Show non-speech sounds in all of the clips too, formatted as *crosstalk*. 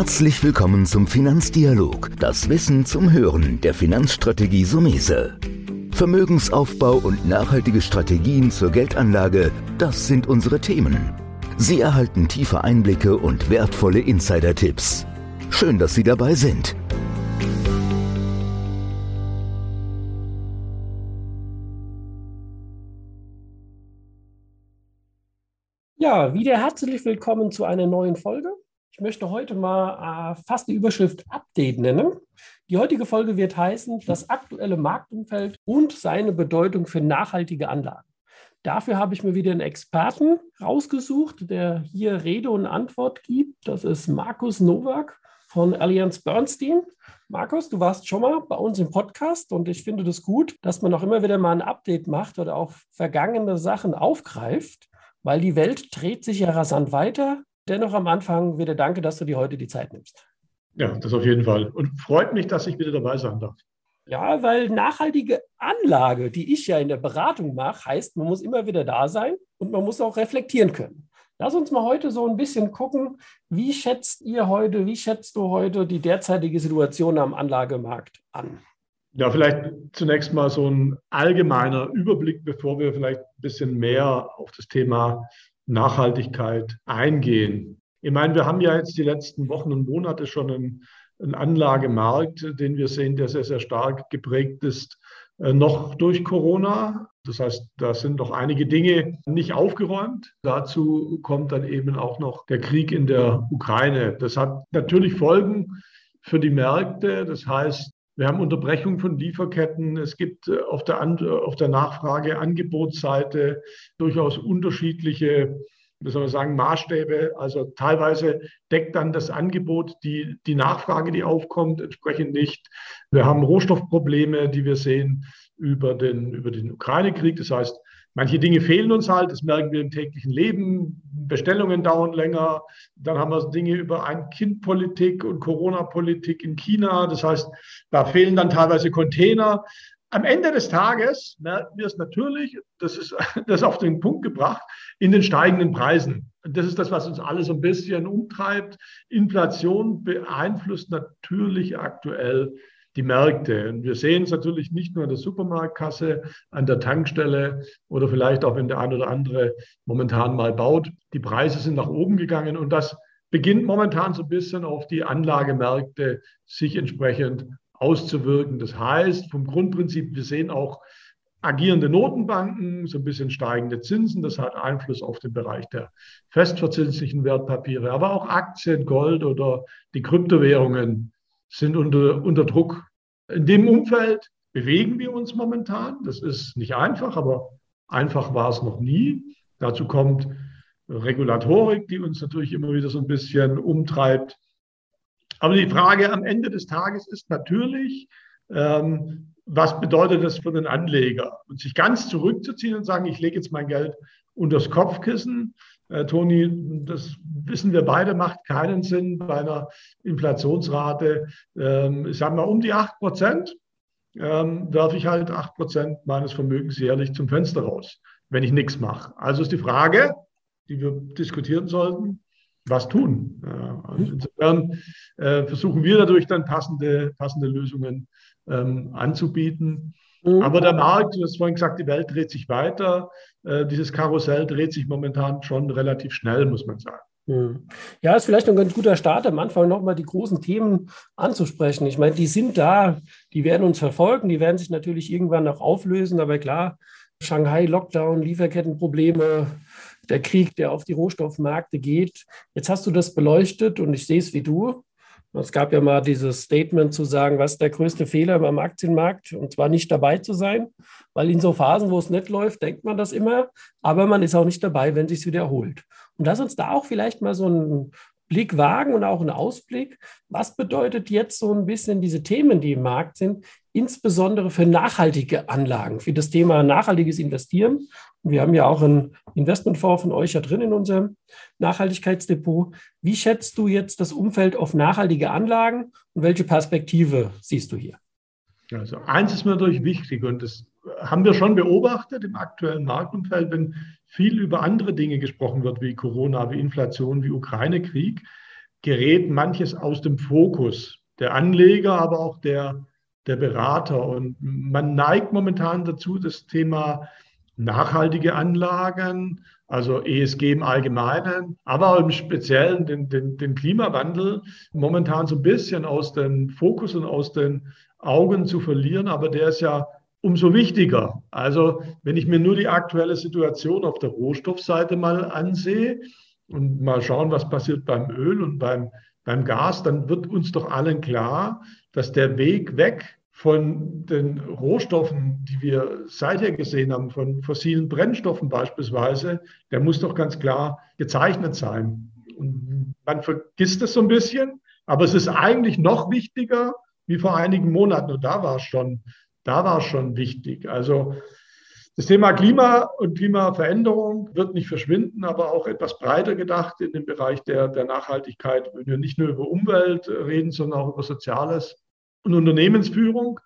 Herzlich willkommen zum Finanzdialog, das Wissen zum Hören der Finanzstrategie Sumese. Vermögensaufbau und nachhaltige Strategien zur Geldanlage, das sind unsere Themen. Sie erhalten tiefe Einblicke und wertvolle Insider-Tipps. Schön, dass Sie dabei sind. Ja, wieder herzlich willkommen zu einer neuen Folge. Ich möchte heute mal äh, fast die Überschrift Update nennen. Die heutige Folge wird heißen, das aktuelle Marktumfeld und seine Bedeutung für nachhaltige Anlagen. Dafür habe ich mir wieder einen Experten rausgesucht, der hier Rede und Antwort gibt. Das ist Markus Nowak von Allianz Bernstein. Markus, du warst schon mal bei uns im Podcast und ich finde das gut, dass man auch immer wieder mal ein Update macht oder auch vergangene Sachen aufgreift weil die Welt dreht sich ja rasant weiter. Dennoch am Anfang wieder danke, dass du dir heute die Zeit nimmst. Ja, das auf jeden Fall. Und freut mich, dass ich wieder dabei sein darf. Ja, weil nachhaltige Anlage, die ich ja in der Beratung mache, heißt, man muss immer wieder da sein und man muss auch reflektieren können. Lass uns mal heute so ein bisschen gucken, wie schätzt ihr heute, wie schätzt du heute die derzeitige Situation am Anlagemarkt an? Ja, vielleicht zunächst mal so ein allgemeiner Überblick, bevor wir vielleicht ein bisschen mehr auf das Thema Nachhaltigkeit eingehen. Ich meine, wir haben ja jetzt die letzten Wochen und Monate schon einen, einen Anlagemarkt, den wir sehen, der sehr, sehr stark geprägt ist, äh, noch durch Corona. Das heißt, da sind noch einige Dinge nicht aufgeräumt. Dazu kommt dann eben auch noch der Krieg in der Ukraine. Das hat natürlich Folgen für die Märkte. Das heißt, wir haben Unterbrechung von Lieferketten. Es gibt äh, auf der, auf der Nachfrage, Angebotsseite durchaus unterschiedliche, wie soll man sagen, Maßstäbe. Also teilweise deckt dann das Angebot die, die Nachfrage, die aufkommt, entsprechend nicht. Wir haben Rohstoffprobleme, die wir sehen über den, über den Ukraine-Krieg. Das heißt, Manche Dinge fehlen uns halt, das merken wir im täglichen Leben. Bestellungen dauern länger. Dann haben wir Dinge über Ein-Kind-Politik und Corona-Politik in China. Das heißt, da fehlen dann teilweise Container. Am Ende des Tages merken wir es natürlich, das ist *laughs* das auf den Punkt gebracht, in den steigenden Preisen. Das ist das, was uns alle so ein bisschen umtreibt. Inflation beeinflusst natürlich aktuell die Märkte. Und wir sehen es natürlich nicht nur an der Supermarktkasse, an der Tankstelle oder vielleicht auch, wenn der ein oder andere momentan mal baut. Die Preise sind nach oben gegangen und das beginnt momentan so ein bisschen auf die Anlagemärkte sich entsprechend auszuwirken. Das heißt, vom Grundprinzip, wir sehen auch agierende Notenbanken, so ein bisschen steigende Zinsen. Das hat Einfluss auf den Bereich der festverzinslichen Wertpapiere, aber auch Aktien, Gold oder die Kryptowährungen sind unter, unter Druck. In dem Umfeld bewegen wir uns momentan. Das ist nicht einfach, aber einfach war es noch nie. Dazu kommt Regulatorik, die uns natürlich immer wieder so ein bisschen umtreibt. Aber die Frage am Ende des Tages ist natürlich, ähm, was bedeutet das für den Anleger? Und sich ganz zurückzuziehen und sagen, ich lege jetzt mein Geld unter das Kopfkissen, äh, Toni, das wissen wir beide, macht keinen Sinn bei einer Inflationsrate, ähm, ich sage mal um die 8 Prozent, ähm, werfe ich halt 8 Prozent meines Vermögens jährlich zum Fenster raus, wenn ich nichts mache. Also ist die Frage, die wir diskutieren sollten, was tun. Also insofern äh, versuchen wir dadurch dann passende, passende Lösungen ähm, anzubieten. Mhm. Aber der Markt, du hast vorhin gesagt, die Welt dreht sich weiter. Äh, dieses Karussell dreht sich momentan schon relativ schnell, muss man sagen. Mhm. Ja, ist vielleicht ein ganz guter Start, am Anfang nochmal die großen Themen anzusprechen. Ich meine, die sind da, die werden uns verfolgen, die werden sich natürlich irgendwann noch auflösen, aber klar, Shanghai, Lockdown, Lieferkettenprobleme, der Krieg, der auf die Rohstoffmärkte geht. Jetzt hast du das beleuchtet und ich sehe es wie du. Es gab ja mal dieses Statement zu sagen, was ist der größte Fehler beim Aktienmarkt? Und zwar nicht dabei zu sein, weil in so Phasen, wo es nicht läuft, denkt man das immer, aber man ist auch nicht dabei, wenn es sich wiederholt. Und lass uns da auch vielleicht mal so einen Blick wagen und auch einen Ausblick. Was bedeutet jetzt so ein bisschen diese Themen, die im Markt sind, insbesondere für nachhaltige Anlagen, für das Thema nachhaltiges Investieren wir haben ja auch einen Investmentfonds von euch ja drin in unserem Nachhaltigkeitsdepot. Wie schätzt du jetzt das Umfeld auf nachhaltige Anlagen und welche Perspektive siehst du hier? Also eins ist mir natürlich wichtig und das haben wir schon beobachtet im aktuellen Marktumfeld, wenn viel über andere Dinge gesprochen wird, wie Corona, wie Inflation, wie Ukraine-Krieg, gerät manches aus dem Fokus der Anleger, aber auch der, der Berater. Und man neigt momentan dazu, das Thema nachhaltige Anlagen, also ESG im Allgemeinen, aber im Speziellen den, den, den Klimawandel momentan so ein bisschen aus dem Fokus und aus den Augen zu verlieren. Aber der ist ja umso wichtiger. Also wenn ich mir nur die aktuelle Situation auf der Rohstoffseite mal ansehe und mal schauen, was passiert beim Öl und beim, beim Gas, dann wird uns doch allen klar, dass der Weg weg von den Rohstoffen, die wir seither gesehen haben, von fossilen Brennstoffen beispielsweise, der muss doch ganz klar gezeichnet sein. Und man vergisst es so ein bisschen, aber es ist eigentlich noch wichtiger wie vor einigen Monaten. Und da war es schon, da war es schon wichtig. Also das Thema Klima und Klimaveränderung wird nicht verschwinden, aber auch etwas breiter gedacht in dem Bereich der, der Nachhaltigkeit, wenn wir nicht nur über Umwelt reden, sondern auch über Soziales und Unternehmensführung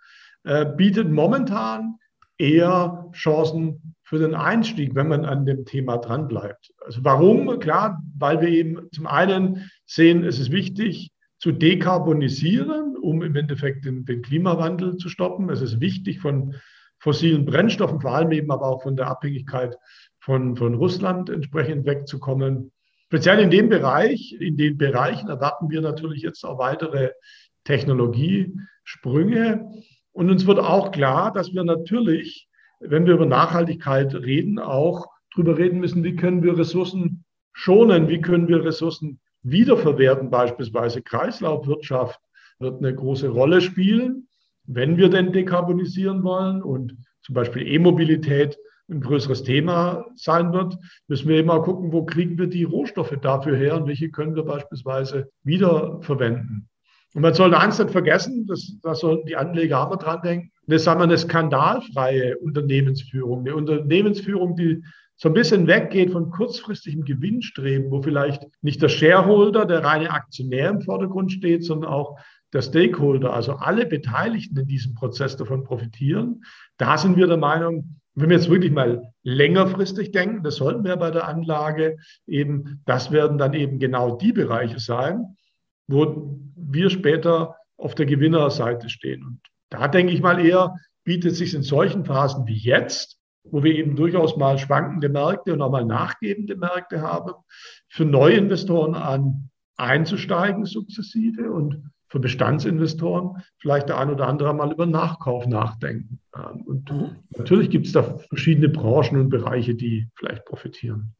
äh, bietet momentan eher Chancen für den Einstieg, wenn man an dem Thema dranbleibt. Also warum? Klar, weil wir eben zum einen sehen, es ist wichtig zu dekarbonisieren, um im Endeffekt den, den Klimawandel zu stoppen. Es ist wichtig von fossilen Brennstoffen, vor allem eben aber auch von der Abhängigkeit von, von Russland entsprechend wegzukommen. Speziell in dem Bereich, in den Bereichen erwarten wir natürlich jetzt auch weitere Technologiesprünge. Und uns wird auch klar, dass wir natürlich, wenn wir über Nachhaltigkeit reden, auch darüber reden müssen, wie können wir Ressourcen schonen, wie können wir Ressourcen wiederverwerten, beispielsweise Kreislaufwirtschaft wird eine große Rolle spielen, wenn wir denn dekarbonisieren wollen und zum Beispiel E-Mobilität ein größeres Thema sein wird, müssen wir mal gucken, wo kriegen wir die Rohstoffe dafür her und welche können wir beispielsweise wiederverwenden. Und man soll eins nicht vergessen, das, da sollten die Anleger immer dran denken, das sagen wir eine skandalfreie Unternehmensführung, eine Unternehmensführung, die so ein bisschen weggeht von kurzfristigem Gewinnstreben, wo vielleicht nicht der Shareholder, der reine Aktionär im Vordergrund steht, sondern auch der Stakeholder, also alle Beteiligten in diesem Prozess davon profitieren. Da sind wir der Meinung, wenn wir jetzt wirklich mal längerfristig denken, das sollten wir bei der Anlage eben, das werden dann eben genau die Bereiche sein, wo wir später auf der Gewinnerseite stehen. Und da denke ich mal eher, bietet sich in solchen Phasen wie jetzt, wo wir eben durchaus mal schwankende Märkte und auch mal nachgebende Märkte haben, für Neuinvestoren an einzusteigen sukzessive und für Bestandsinvestoren vielleicht der ein oder andere mal über Nachkauf nachdenken. Und mhm. natürlich gibt es da verschiedene Branchen und Bereiche, die vielleicht profitieren.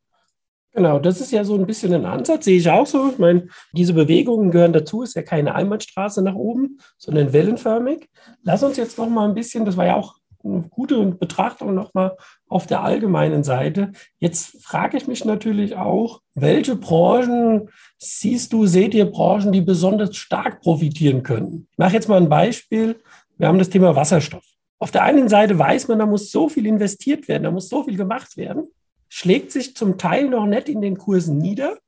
Genau, das ist ja so ein bisschen ein Ansatz, sehe ich auch so. Ich meine, diese Bewegungen gehören dazu, ist ja keine Einbahnstraße nach oben, sondern wellenförmig. Lass uns jetzt noch mal ein bisschen, das war ja auch eine gute Betrachtung noch mal auf der allgemeinen Seite. Jetzt frage ich mich natürlich auch, welche Branchen siehst du, seht ihr Branchen, die besonders stark profitieren können? Ich mache jetzt mal ein Beispiel. Wir haben das Thema Wasserstoff. Auf der einen Seite weiß man, da muss so viel investiert werden, da muss so viel gemacht werden schlägt sich zum Teil noch nicht in den Kursen nieder.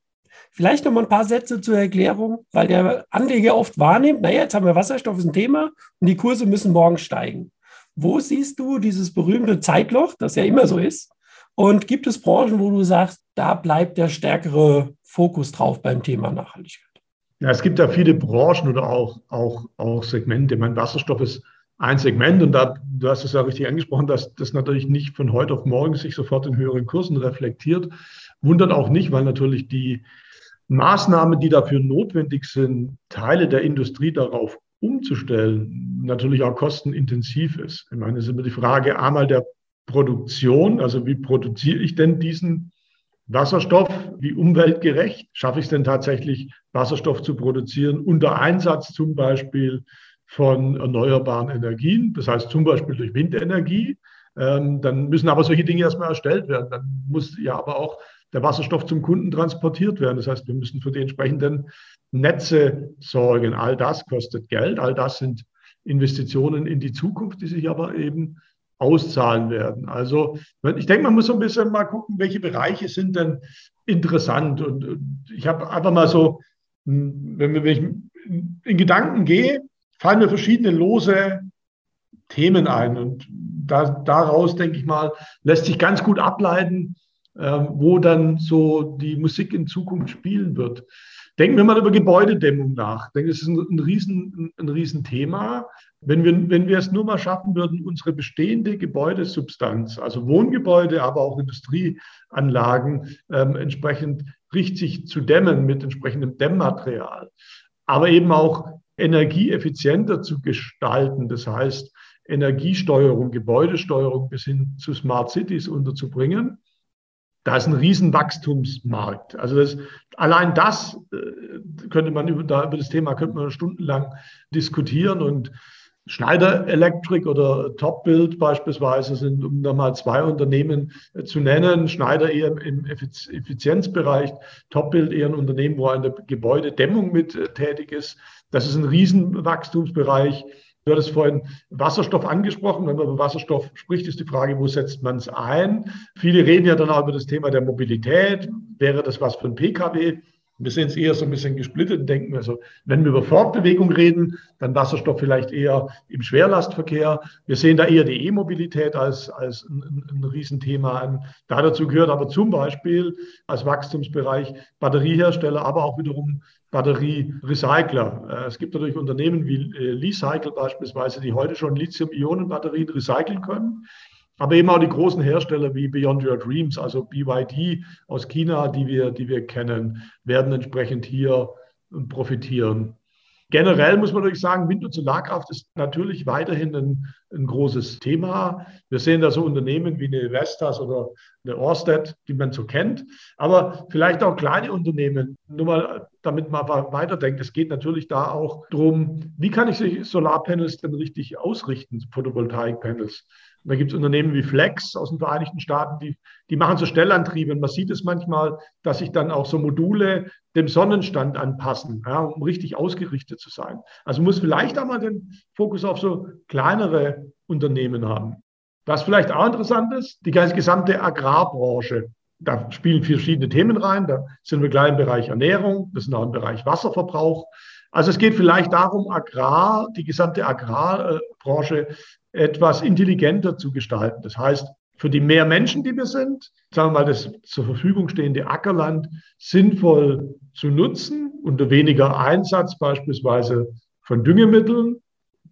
Vielleicht noch mal ein paar Sätze zur Erklärung, weil der Anleger oft wahrnimmt, naja, jetzt haben wir Wasserstoff, ist ein Thema und die Kurse müssen morgen steigen. Wo siehst du dieses berühmte Zeitloch, das ja immer so ist? Und gibt es Branchen, wo du sagst, da bleibt der stärkere Fokus drauf beim Thema Nachhaltigkeit? Ja, es gibt ja viele Branchen oder auch, auch, auch Segmente. Mein Wasserstoff ist ein Segment und da, du hast es ja richtig angesprochen, dass das natürlich nicht von heute auf morgen sich sofort in höheren Kursen reflektiert. Wundert auch nicht, weil natürlich die Maßnahmen, die dafür notwendig sind, Teile der Industrie darauf umzustellen, natürlich auch kostenintensiv ist. Ich meine, es ist immer die Frage einmal der Produktion, also wie produziere ich denn diesen Wasserstoff, wie umweltgerecht schaffe ich es denn tatsächlich, Wasserstoff zu produzieren unter Einsatz zum Beispiel von erneuerbaren Energien, das heißt zum Beispiel durch Windenergie. Ähm, dann müssen aber solche Dinge erstmal erstellt werden. Dann muss ja aber auch der Wasserstoff zum Kunden transportiert werden. Das heißt, wir müssen für die entsprechenden Netze sorgen. All das kostet Geld. All das sind Investitionen in die Zukunft, die sich aber eben auszahlen werden. Also ich denke, man muss so ein bisschen mal gucken, welche Bereiche sind denn interessant. Und ich habe einfach mal so, hm, wenn ich in Gedanken gehe, fallen mir verschiedene lose Themen ein. Und da, daraus, denke ich mal, lässt sich ganz gut ableiten, wo dann so die Musik in Zukunft spielen wird. Denken wir mal über Gebäudedämmung nach. Ich denke, das ist ein, ein, Riesen, ein Riesenthema. Wenn wir, wenn wir es nur mal schaffen würden, unsere bestehende Gebäudesubstanz, also Wohngebäude, aber auch Industrieanlagen, ähm, entsprechend richtig zu dämmen mit entsprechendem Dämmmaterial, aber eben auch energieeffizienter zu gestalten. Das heißt, Energiesteuerung, Gebäudesteuerung bis hin zu Smart Cities unterzubringen. Da ist ein Riesenwachstumsmarkt. Also das, allein das äh, könnte man über, da, über das Thema könnte man stundenlang diskutieren und Schneider Electric oder Topbuild beispielsweise sind, um da mal zwei Unternehmen äh, zu nennen. Schneider eher im Effizienzbereich, Topbuild eher ein Unternehmen, wo eine Gebäudedämmung mit äh, tätig ist. Das ist ein Riesenwachstumsbereich. Du hattest vorhin Wasserstoff angesprochen. Wenn man über Wasserstoff spricht, ist die Frage, wo setzt man es ein? Viele reden ja dann auch über das Thema der Mobilität. Wäre das was für ein Pkw? Wir sehen es eher so ein bisschen gesplittet und denken, also wenn wir über Fortbewegung reden, dann Wasserstoff vielleicht eher im Schwerlastverkehr. Wir sehen da eher die E-Mobilität als, als ein, ein, Riesenthema an. Da dazu gehört aber zum Beispiel als Wachstumsbereich Batteriehersteller, aber auch wiederum Batterierecycler. Äh, es gibt natürlich Unternehmen wie äh, Leacycle beispielsweise, die heute schon Lithium-Ionen-Batterien recyceln können. Aber eben auch die großen Hersteller wie Beyond Your Dreams, also BYD aus China, die wir, die wir kennen, werden entsprechend hier profitieren. Generell muss man natürlich sagen, Wind- und Solarkraft ist natürlich weiterhin ein, ein, großes Thema. Wir sehen da so Unternehmen wie eine Vestas oder eine Orsted, die man so kennt, aber vielleicht auch kleine Unternehmen. Nur mal, damit man weiterdenkt. Es geht natürlich da auch darum, wie kann ich Solarpanels denn richtig ausrichten, Photovoltaikpanels. Und da gibt es Unternehmen wie Flex aus den Vereinigten Staaten, die, die machen so Stellantriebe. Und man sieht es manchmal, dass sich dann auch so Module dem Sonnenstand anpassen, ja, um richtig ausgerichtet zu sein. Also muss vielleicht auch mal den Fokus auf so kleinere Unternehmen haben. Was vielleicht auch interessant ist, die ganze gesamte Agrarbranche. Da spielen verschiedene Themen rein. Da sind wir gleich im Bereich Ernährung, das ist auch im Bereich Wasserverbrauch. Also es geht vielleicht darum, Agrar, die gesamte Agrarbranche etwas intelligenter zu gestalten. Das heißt, für die mehr Menschen, die wir sind, sagen wir mal, das zur Verfügung stehende Ackerland sinnvoll zu nutzen, unter weniger Einsatz beispielsweise von Düngemitteln.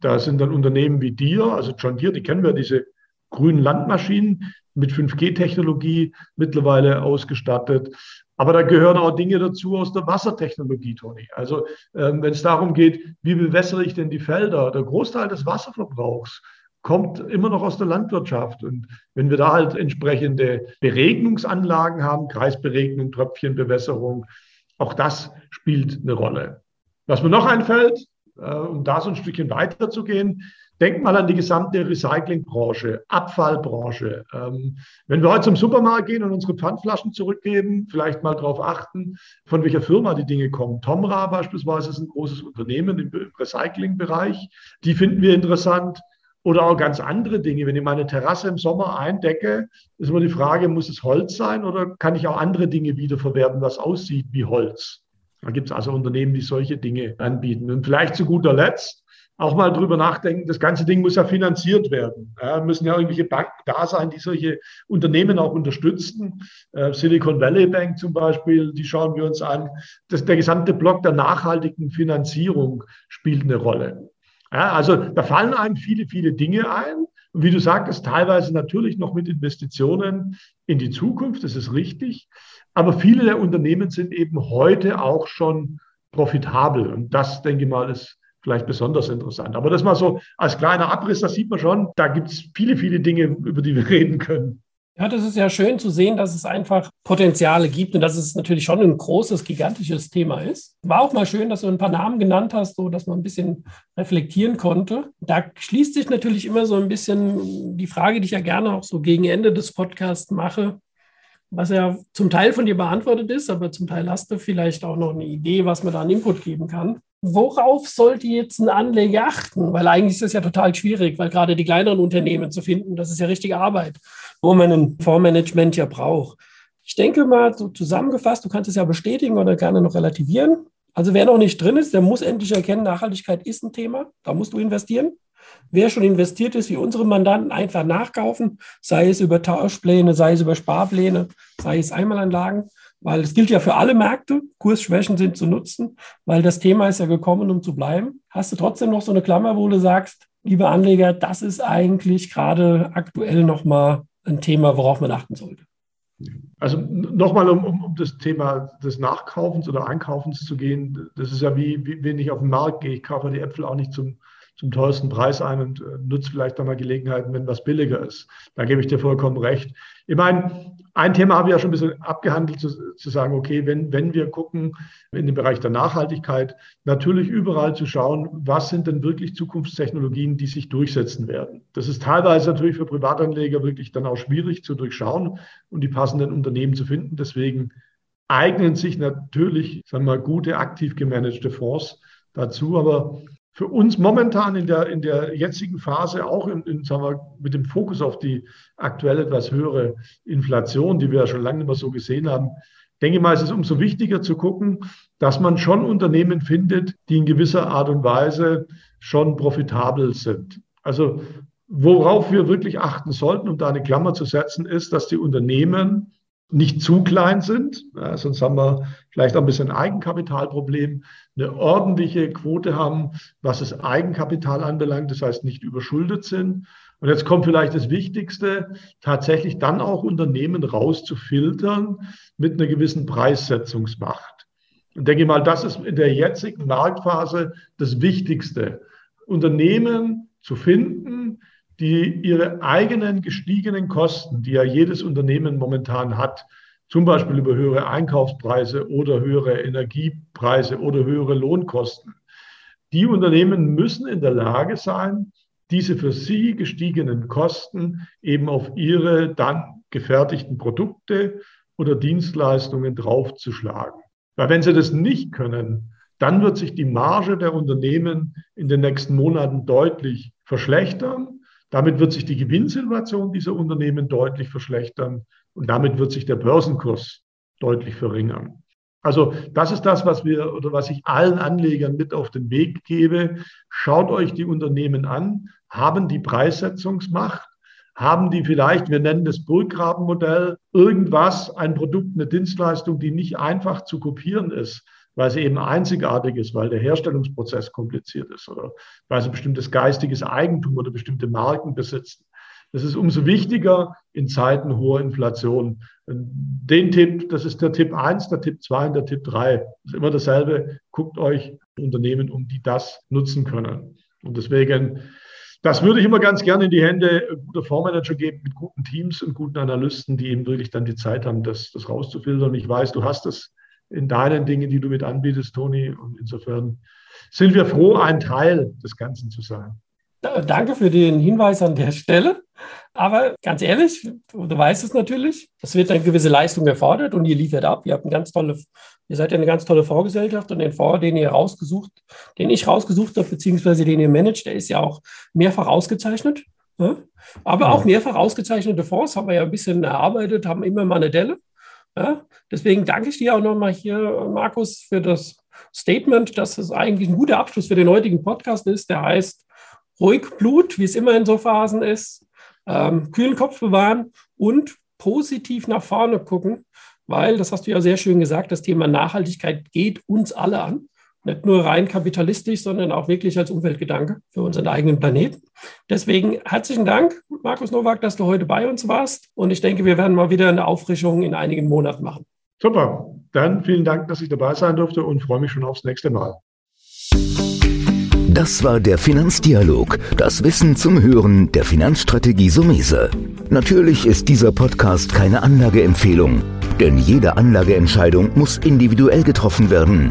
Da sind dann Unternehmen wie dir, also John Deere, die kennen wir, diese grünen Landmaschinen mit 5G-Technologie mittlerweile ausgestattet. Aber da gehören auch Dinge dazu aus der Wassertechnologie, Toni. Also ähm, wenn es darum geht, wie bewässere ich denn die Felder? Der Großteil des Wasserverbrauchs kommt immer noch aus der Landwirtschaft. Und wenn wir da halt entsprechende Beregnungsanlagen haben, Kreisberegnung, Tröpfchenbewässerung, auch das spielt eine Rolle. Was mir noch einfällt, äh, um da so ein Stückchen weiterzugehen, denkt mal an die gesamte Recyclingbranche, Abfallbranche. Ähm, wenn wir heute zum Supermarkt gehen und unsere Pfandflaschen zurückgeben, vielleicht mal darauf achten, von welcher Firma die Dinge kommen. Tomra beispielsweise ist ein großes Unternehmen im Recyclingbereich. Die finden wir interessant. Oder auch ganz andere Dinge. Wenn ich meine Terrasse im Sommer eindecke, ist immer die Frage, muss es Holz sein oder kann ich auch andere Dinge wiederverwerten, was aussieht wie Holz? Da gibt es also Unternehmen, die solche Dinge anbieten. Und vielleicht zu guter Letzt auch mal drüber nachdenken, das ganze Ding muss ja finanziert werden. Ja, müssen ja irgendwelche Banken da sein, die solche Unternehmen auch unterstützen. Äh, Silicon Valley Bank zum Beispiel, die schauen wir uns an. Das, der gesamte Block der nachhaltigen Finanzierung spielt eine Rolle. Ja, also da fallen einem viele, viele Dinge ein. Und wie du sagtest, teilweise natürlich noch mit Investitionen in die Zukunft, das ist richtig. Aber viele der Unternehmen sind eben heute auch schon profitabel. Und das, denke ich mal, ist vielleicht besonders interessant. Aber das mal so als kleiner Abriss, das sieht man schon, da gibt es viele, viele Dinge, über die wir *laughs* reden können. Ja, das ist ja schön zu sehen, dass es einfach Potenziale gibt und dass es natürlich schon ein großes, gigantisches Thema ist. War auch mal schön, dass du ein paar Namen genannt hast, so dass man ein bisschen reflektieren konnte. Da schließt sich natürlich immer so ein bisschen die Frage, die ich ja gerne auch so gegen Ende des Podcasts mache, was ja zum Teil von dir beantwortet ist, aber zum Teil hast du vielleicht auch noch eine Idee, was man da an Input geben kann. Worauf sollte jetzt ein Anleger achten? Weil eigentlich ist das ja total schwierig, weil gerade die kleineren Unternehmen zu finden, das ist ja richtige Arbeit, wo man ein Fondsmanagement ja braucht. Ich denke mal, so zusammengefasst, du kannst es ja bestätigen oder gerne noch relativieren. Also wer noch nicht drin ist, der muss endlich erkennen, Nachhaltigkeit ist ein Thema, da musst du investieren. Wer schon investiert ist, wie unsere Mandanten, einfach nachkaufen, sei es über Tauschpläne, sei es über Sparpläne, sei es Einmalanlagen. weil es gilt ja für alle Märkte, Kursschwächen sind zu nutzen, weil das Thema ist ja gekommen, um zu bleiben. Hast du trotzdem noch so eine Klammer, wo du sagst, liebe Anleger, das ist eigentlich gerade aktuell nochmal ein Thema, worauf man achten sollte? Also nochmal, um, um, um, das Thema des Nachkaufens oder Einkaufens zu gehen, das ist ja wie, wie wenn ich auf den Markt gehe, ich kaufe die Äpfel auch nicht zum, zum teuersten Preis ein und äh, nutze vielleicht dann mal Gelegenheiten, wenn was billiger ist. Da gebe ich dir vollkommen recht. Ich meine, ein Thema habe ich ja schon ein bisschen abgehandelt, zu, zu, sagen, okay, wenn, wenn wir gucken in den Bereich der Nachhaltigkeit, natürlich überall zu schauen, was sind denn wirklich Zukunftstechnologien, die sich durchsetzen werden. Das ist teilweise natürlich für Privatanleger wirklich dann auch schwierig zu durchschauen und die passenden Unternehmen zu finden. Deswegen eignen sich natürlich, sagen wir mal, gute, aktiv gemanagte Fonds dazu. Aber für uns momentan in der, in der jetzigen Phase, auch in, in, sagen wir, mit dem Fokus auf die aktuell etwas höhere Inflation, die wir ja schon lange nicht mehr so gesehen haben, denke ich mal, es ist umso wichtiger zu gucken, dass man schon Unternehmen findet, die in gewisser Art und Weise schon profitabel sind. Also worauf wir wirklich achten sollten, um da eine Klammer zu setzen, ist, dass die Unternehmen nicht zu klein sind, ja, sonst haben wir vielleicht auch ein bisschen Eigenkapitalproblem, eine ordentliche Quote haben, was das Eigenkapital anbelangt, das heißt nicht überschuldet sind. Und jetzt kommt vielleicht das Wichtigste, tatsächlich dann auch Unternehmen rauszufiltern mit einer gewissen Preissetzungsmacht. Und denke mal, das ist in der jetzigen Marktphase das Wichtigste. Unternehmen zu finden, die ihre eigenen gestiegenen Kosten, die ja jedes Unternehmen momentan hat, zum Beispiel über höhere Einkaufspreise oder höhere Energiepreise oder höhere Lohnkosten. Die Unternehmen müssen in der Lage sein, diese für sie gestiegenen Kosten eben auf ihre dann gefertigten Produkte oder Dienstleistungen draufzuschlagen. Weil wenn sie das nicht können, dann wird sich die Marge der Unternehmen in den nächsten Monaten deutlich verschlechtern. Damit wird sich die Gewinnsituation dieser Unternehmen deutlich verschlechtern und damit wird sich der Börsenkurs deutlich verringern. Also das ist das, was wir oder was ich allen Anlegern mit auf den Weg gebe. Schaut euch die Unternehmen an, haben die Preissetzungsmacht, haben die vielleicht, wir nennen das Burggrabenmodell, irgendwas, ein Produkt, eine Dienstleistung, die nicht einfach zu kopieren ist, weil sie eben einzigartig ist, weil der Herstellungsprozess kompliziert ist oder weil sie bestimmtes geistiges Eigentum oder bestimmte Marken besitzen. Das ist umso wichtiger in Zeiten hoher Inflation. Den Tipp, das ist der Tipp 1, der Tipp 2 und der Tipp 3. Das ist immer dasselbe. Guckt euch Unternehmen um, die das nutzen können. Und deswegen, das würde ich immer ganz gerne in die Hände guter Fondsmanager geben mit guten Teams und guten Analysten, die eben wirklich dann die Zeit haben, das, das rauszufiltern. Ich weiß, du hast das in deinen Dingen, die du mit anbietest, Toni. Und insofern sind wir froh, ein Teil des Ganzen zu sein. Danke für den Hinweis an der Stelle. Aber ganz ehrlich, du weißt es natürlich, es wird eine gewisse Leistung erfordert und ihr liefert ab. Ihr habt eine ganz tolle, ihr seid ja eine ganz tolle Vorgesellschaft und den Fonds, den ihr rausgesucht, den ich rausgesucht habe, beziehungsweise den ihr managt, der ist ja auch mehrfach ausgezeichnet. Ja? Aber auch mehrfach ausgezeichnete Fonds haben wir ja ein bisschen erarbeitet, haben immer mal eine Delle. Ja? Deswegen danke ich dir auch nochmal hier, Markus, für das Statement, dass es eigentlich ein guter Abschluss für den heutigen Podcast ist. Der heißt ruhig Blut, wie es immer in so Phasen ist, ähm, kühlen Kopf bewahren und positiv nach vorne gucken, weil, das hast du ja sehr schön gesagt, das Thema Nachhaltigkeit geht uns alle an. Nicht nur rein kapitalistisch, sondern auch wirklich als Umweltgedanke für unseren eigenen Planeten. Deswegen herzlichen Dank, Markus Nowak, dass du heute bei uns warst. Und ich denke, wir werden mal wieder eine Auffrischung in einigen Monaten machen. Super. Dann vielen Dank, dass ich dabei sein durfte und freue mich schon aufs nächste Mal. Das war der Finanzdialog, das Wissen zum Hören der Finanzstrategie Sumese. Natürlich ist dieser Podcast keine Anlageempfehlung, denn jede Anlageentscheidung muss individuell getroffen werden.